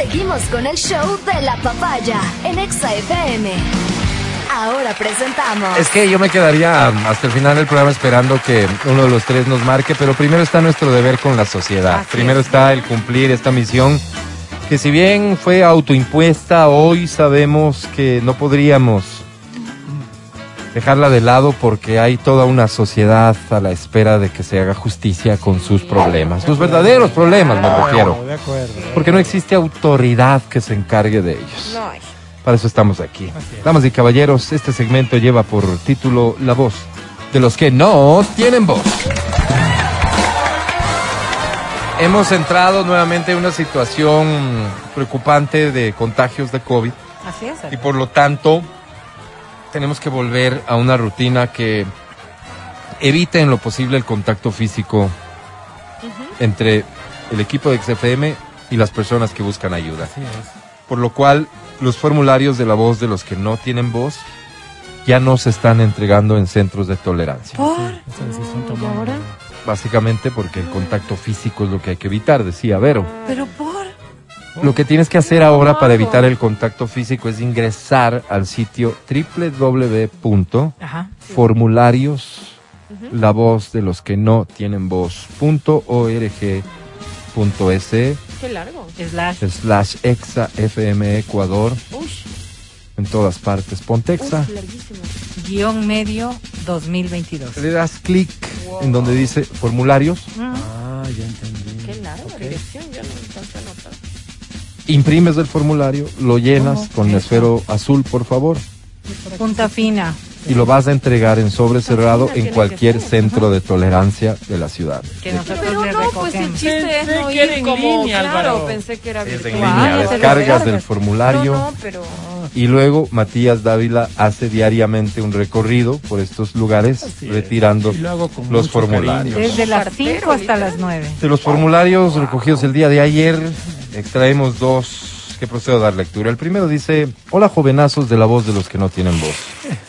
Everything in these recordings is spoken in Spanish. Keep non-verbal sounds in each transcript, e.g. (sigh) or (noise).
Seguimos con el show de la papaya en Exa FM. Ahora presentamos. Es que yo me quedaría hasta el final del programa esperando que uno de los tres nos marque, pero primero está nuestro deber con la sociedad. primero está el cumplir esta misión que si bien fue autoimpuesta, hoy sabemos que no podríamos dejarla de lado porque hay toda una sociedad a la espera de que se haga justicia con sus problemas, sus verdaderos problemas me refiero, porque no existe autoridad que se encargue de ellos. Para eso estamos aquí. Damas y caballeros, este segmento lleva por título La voz de los que no tienen voz. Hemos entrado nuevamente en una situación preocupante de contagios de COVID. Así es. Y por lo tanto, tenemos que volver a una rutina que evite en lo posible el contacto físico entre el equipo de XFM y las personas que buscan ayuda. Por lo cual, los formularios de la voz de los que no tienen voz ya no se están entregando en centros de tolerancia. ¿Por? ¿Y ahora? Básicamente porque el contacto físico es lo que hay que evitar, decía Vero. ¿Pero por? Lo que tienes que hacer ahora para evitar el contacto físico es ingresar al sitio www.formularios la voz de los que no tienen voz punto org punto es Qué largo. Slash. slash exa fm ecuador Ush, en todas partes pontexa. Guión medio 2022. le das clic en donde dice formularios Ah, ya entendí. Qué larga dirección, ya no notar. Imprimes el formulario lo llenas con eso. esfero azul por favor Punta fina. y lo vas a entregar en sobre cerrado en cualquier centro de tolerancia de la ciudad. Que nosotros Pero le no, pues el chiste es no ir en como, línea, claro, pensé que era Es en virtual. línea, descargas descarga. del formulario No, no, pero... y luego Matías Dávila hace diariamente un recorrido por estos lugares Así retirando lo los formularios. cariño. Desde las Cartero, 5 hasta las 9. De los formularios recogidos el día de ayer, extraemos dos que procedo a dar lectura. El primero dice, hola jovenazos de la voz de los que no tienen voz.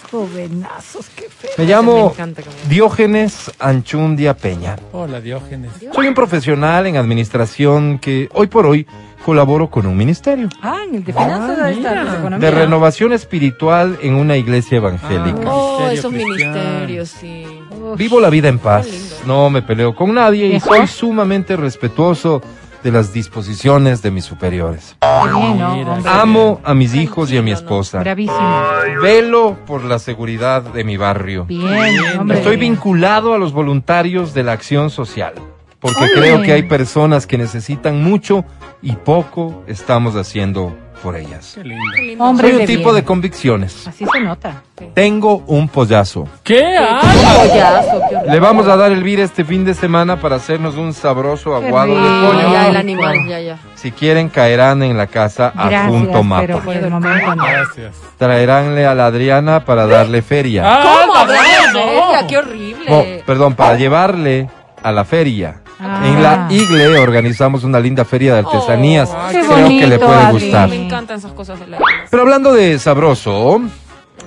Jovenazos, qué feo. Me llamo Me Diógenes Anchundia Peña. Hola, Diógenes. Soy un profesional en administración que hoy por hoy colaboro con un ministerio Ah, en el de finanzas Ah, pues, economía. de renovación espiritual en una iglesia evangélica. Ah. Oh, esos ministerios, sí. Uf. Vivo la vida en paz, no me peleo con nadie y soy sumamente respetuoso de las disposiciones de mis superiores. Qué bien, ¿no? Mira. Hombre, Amo a mis hijos y a mi esposa. Bravísimo. Velo por la seguridad de mi barrio. Bien, hombre. Estoy vinculado a los voluntarios de la acción social, porque creo que hay personas que necesitan mucho y poco estamos haciendo por ellas. Qué lindo. Qué lindo. Hombre Soy un de tipo bien. de convicciones. Así se nota. Tengo un pollazo. ¿Qué? Ah, Pollazo, qué. Le vamos a dar el vir este fin de semana para hacernos un sabroso aguado de pollo. Ya, el animal, ya, ya. Si quieren, caerán en la casa a Gracias, punto mapa. pero por el momento no. gracias. Traeránle a la Adriana para darle feria. ¿Cómo Ah, no, no. ella? Qué horrible. Oh, perdón, para llevarle a la feria. Ah. En la Igle organizamos una linda feria de artesanías. Oh, Qué Creo que le bonito, puede Adri. gustar. Me encantan esas cosas de la Pero hablando de sabroso,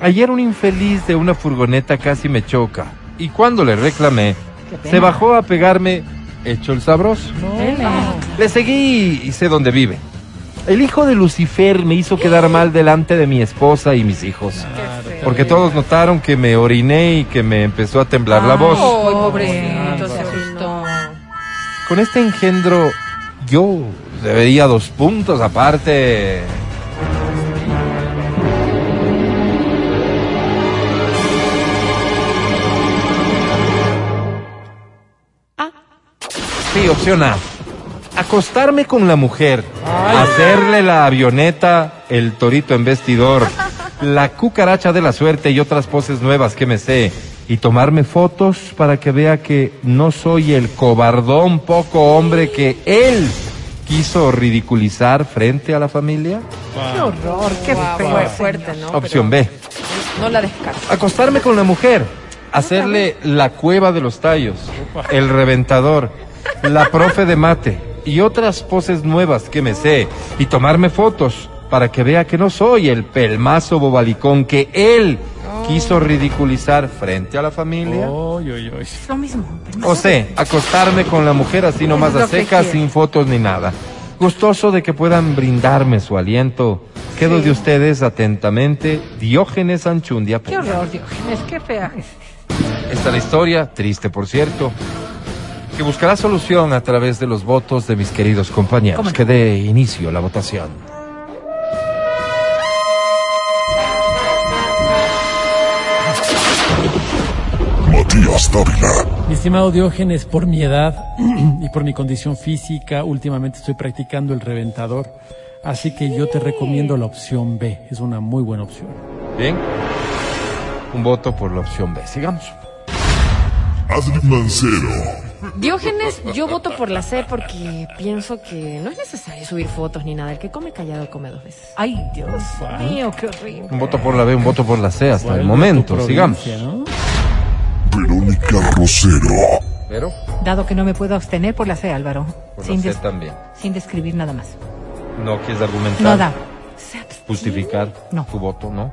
ayer un infeliz de una furgoneta casi me choca. Y cuando le reclamé, se bajó a pegarme hecho el sabroso. Dele. Le seguí y sé dónde vive. El hijo de Lucifer me hizo quedar mal delante de mi esposa y mis hijos. Porque todos notaron que me oriné y que me empezó a temblar la Ay. voz. Oh, Pobre, Con este engendro, yo debería dos puntos aparte. Sí, opción A. Acostarme con la mujer, hacerle la avioneta, el torito en vestidor, (laughs) la cucaracha de la suerte y otras poses nuevas que me sé, y tomarme fotos para que vea que no soy el cobardón poco hombre que él quiso ridiculizar frente a la familia. Qué horror, qué feo. fue fuerte, ¿no? Opción Pero B. No la descarto. Acostarme con la mujer, hacerle la cueva de los tallos, el reventador, la profe de mate y otras poses nuevas que me sé y tomarme fotos para que vea que no soy el pelmazo bobalicón que él quiso ridiculizar frente a la familia. Uy, uy. Es lo mismo. O sea, acostarme con la mujer así nomás a secas, sin fotos ni nada. Gustoso de que puedan brindarme su aliento. Quedo de ustedes atentamente, Diógenes Anchundia. Qué horror, Diógenes, qué fea. Esta es la historia, triste por cierto, que buscará solución a través de los votos de mis queridos compañeros. ¿Cómo? Que dé inicio la votación. Matías Dávila. Mi estimado Diógenes, por mi edad y por mi condición física, últimamente estoy practicando el reventador. Así que yo te recomiendo la opción B. Es una muy buena opción. Bien. Un voto por la opción B. Sigamos. Adri Mancero. Diógenes, yo voto por la C porque pienso que no es necesario subir fotos ni nada. El que come callado come dos veces. Ay, Dios mío, qué horrible. Un voto por la B, un voto por la C hasta el Vuelve a momento. Sigamos. ¿no? Verónica Rosero. Pero Dado que no me puedo abstener por la C, Álvaro. por Sin, la C también. sin describir nada más. No quieres argumentar. No da. Justificar No. tu voto, ¿no?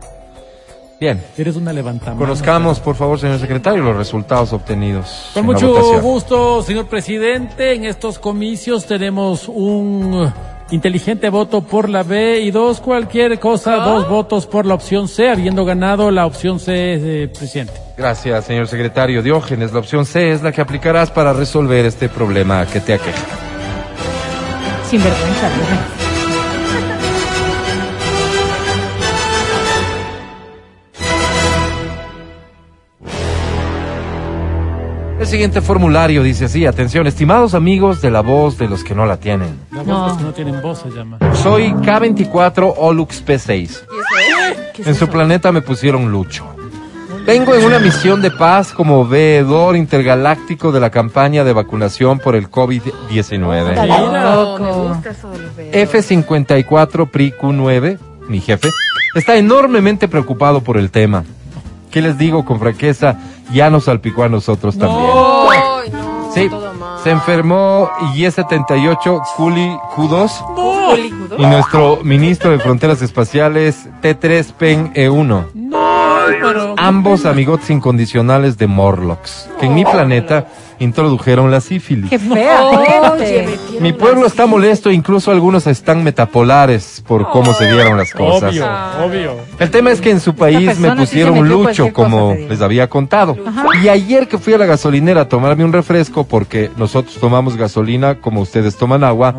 Bien. Eres una levantamano. Conozcamos, por favor, señor secretario, los resultados obtenidos. Con mucho gusto, señor presidente. En estos comicios tenemos un inteligente voto por la B y dos cualquier cosa, dos votos por la opción C, habiendo ganado la opción C de presidente. Gracias, señor secretario Diógenes. La opción C es la que aplicarás para resolver este problema que te aqueja. Sin vergüenza, Diógenes. El siguiente formulario dice así, atención, estimados amigos de la voz de los que no la tienen. La No. voz que no tienen voz se llama. Soy K24 Olux P6. ¿Qué es En su eso? planeta me pusieron Lucho. Vengo en una misión de paz como veedor intergaláctico de la campaña de vacunación por el COVID-19. Está No, me loco. gusta eso de los bebés. F54 PRIQ9, mi jefe, está enormemente preocupado por el tema. ¿Qué les digo con franqueza? Ya nos salpicó a nosotros también. Ay, no, Sí, se enfermó Y-78 Kuli Q2 Hollywood. y nuestro ministro de Fronteras Espaciales T3 Pen E1. Pero... Ambos amigotes incondicionales de Morlocks, que en mi planeta introdujeron la sífilis. Qué fea, Oye, Mi pueblo está molesto, incluso algunos están metapolares por cómo se dieron las cosas. Obvio, obvio. El tema es que en su país me sí pusieron lucho, cosa, como les había contado. Y ayer que fui a la gasolinera a tomarme un refresco, porque nosotros tomamos gasolina como ustedes toman agua,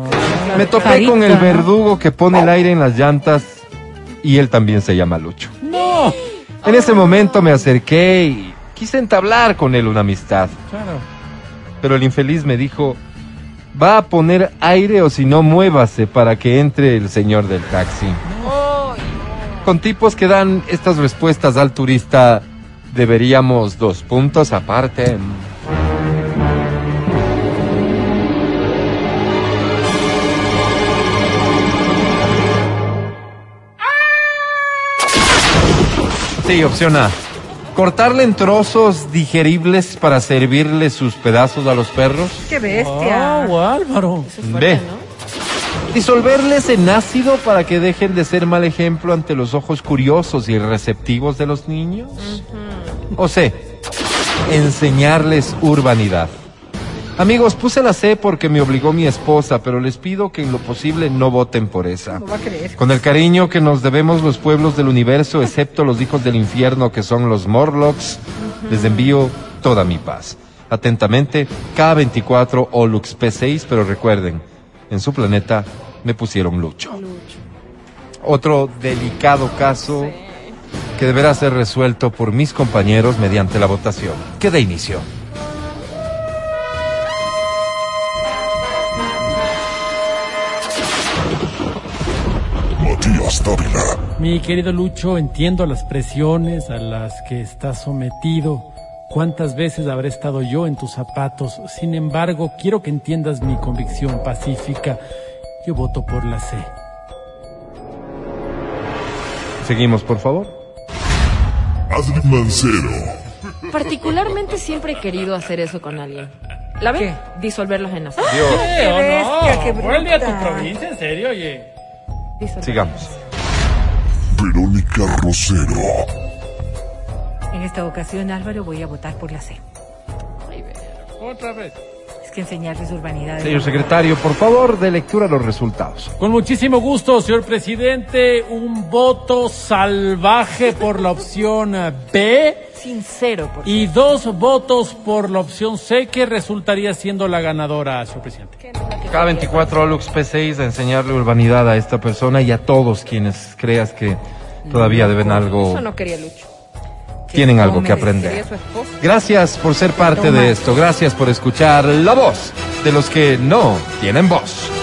me topé con el ¿no? verdugo que pone el aire en las llantas y él también se llama Lucho. No. En ese momento me acerqué y quise entablar con él una amistad. Claro. Pero el infeliz me dijo, va a poner aire o si no muévase para que entre el señor del taxi. Con tipos que dan estas respuestas al turista, deberíamos dos puntos aparte. Sí, opción A. Cortarle en trozos digeribles para servirle sus pedazos a los perros. Qué bestia. Wow, Álvaro. Eso es fuerte, B. ¿no? Disolverles en ácido para que dejen de ser mal ejemplo ante los ojos curiosos y receptivos de los niños. O C. Enseñarles urbanidad. Amigos, puse la C porque me obligó mi esposa, pero les pido que en lo posible no voten por esa. ¿Cómo va a creer? Con el cariño que nos debemos los pueblos del universo, excepto los hijos del infierno que son los Morlocks, les envío toda mi paz. Atentamente, K24 o Lux P6, pero recuerden, en su planeta me pusieron Lucho. Otro delicado caso que deberá ser resuelto por mis compañeros mediante la votación. Que de inicio. Matías Dávila. Mi querido Lucho, entiendo las presiones a las que estás sometido. ¿Cuántas veces habré estado yo en tus zapatos? Sin embargo, quiero que entiendas mi convicción pacífica. Yo voto por la C. Seguimos, por favor. Adri Mancero. Particularmente siempre he querido hacer eso con alguien. ¿La ven? ¿Qué? Disolverlos en ácido. ¿Qué o bestia, qué Vuelve a tu provincia, en serio, oye. Sigamos. Verónica Rosero. En esta ocasión, Álvaro, voy a votar por la C. Otra vez. Es que enseñarles urbanidad. Señor secretario, por favor, de lectura los resultados. Con muchísimo gusto, señor presidente, un voto salvaje por la opción B Sincero, por y dos votos por la opción C, que resultaría siendo la ganadora, señor presidente. K24 Olux P6 a enseñarle urbanidad a esta persona y a todos quienes creas que todavía deben algo, Eso no quería Lucho. tienen algo que aprender. Gracias por ser parte de esto, gracias por escuchar la voz de los que no tienen voz.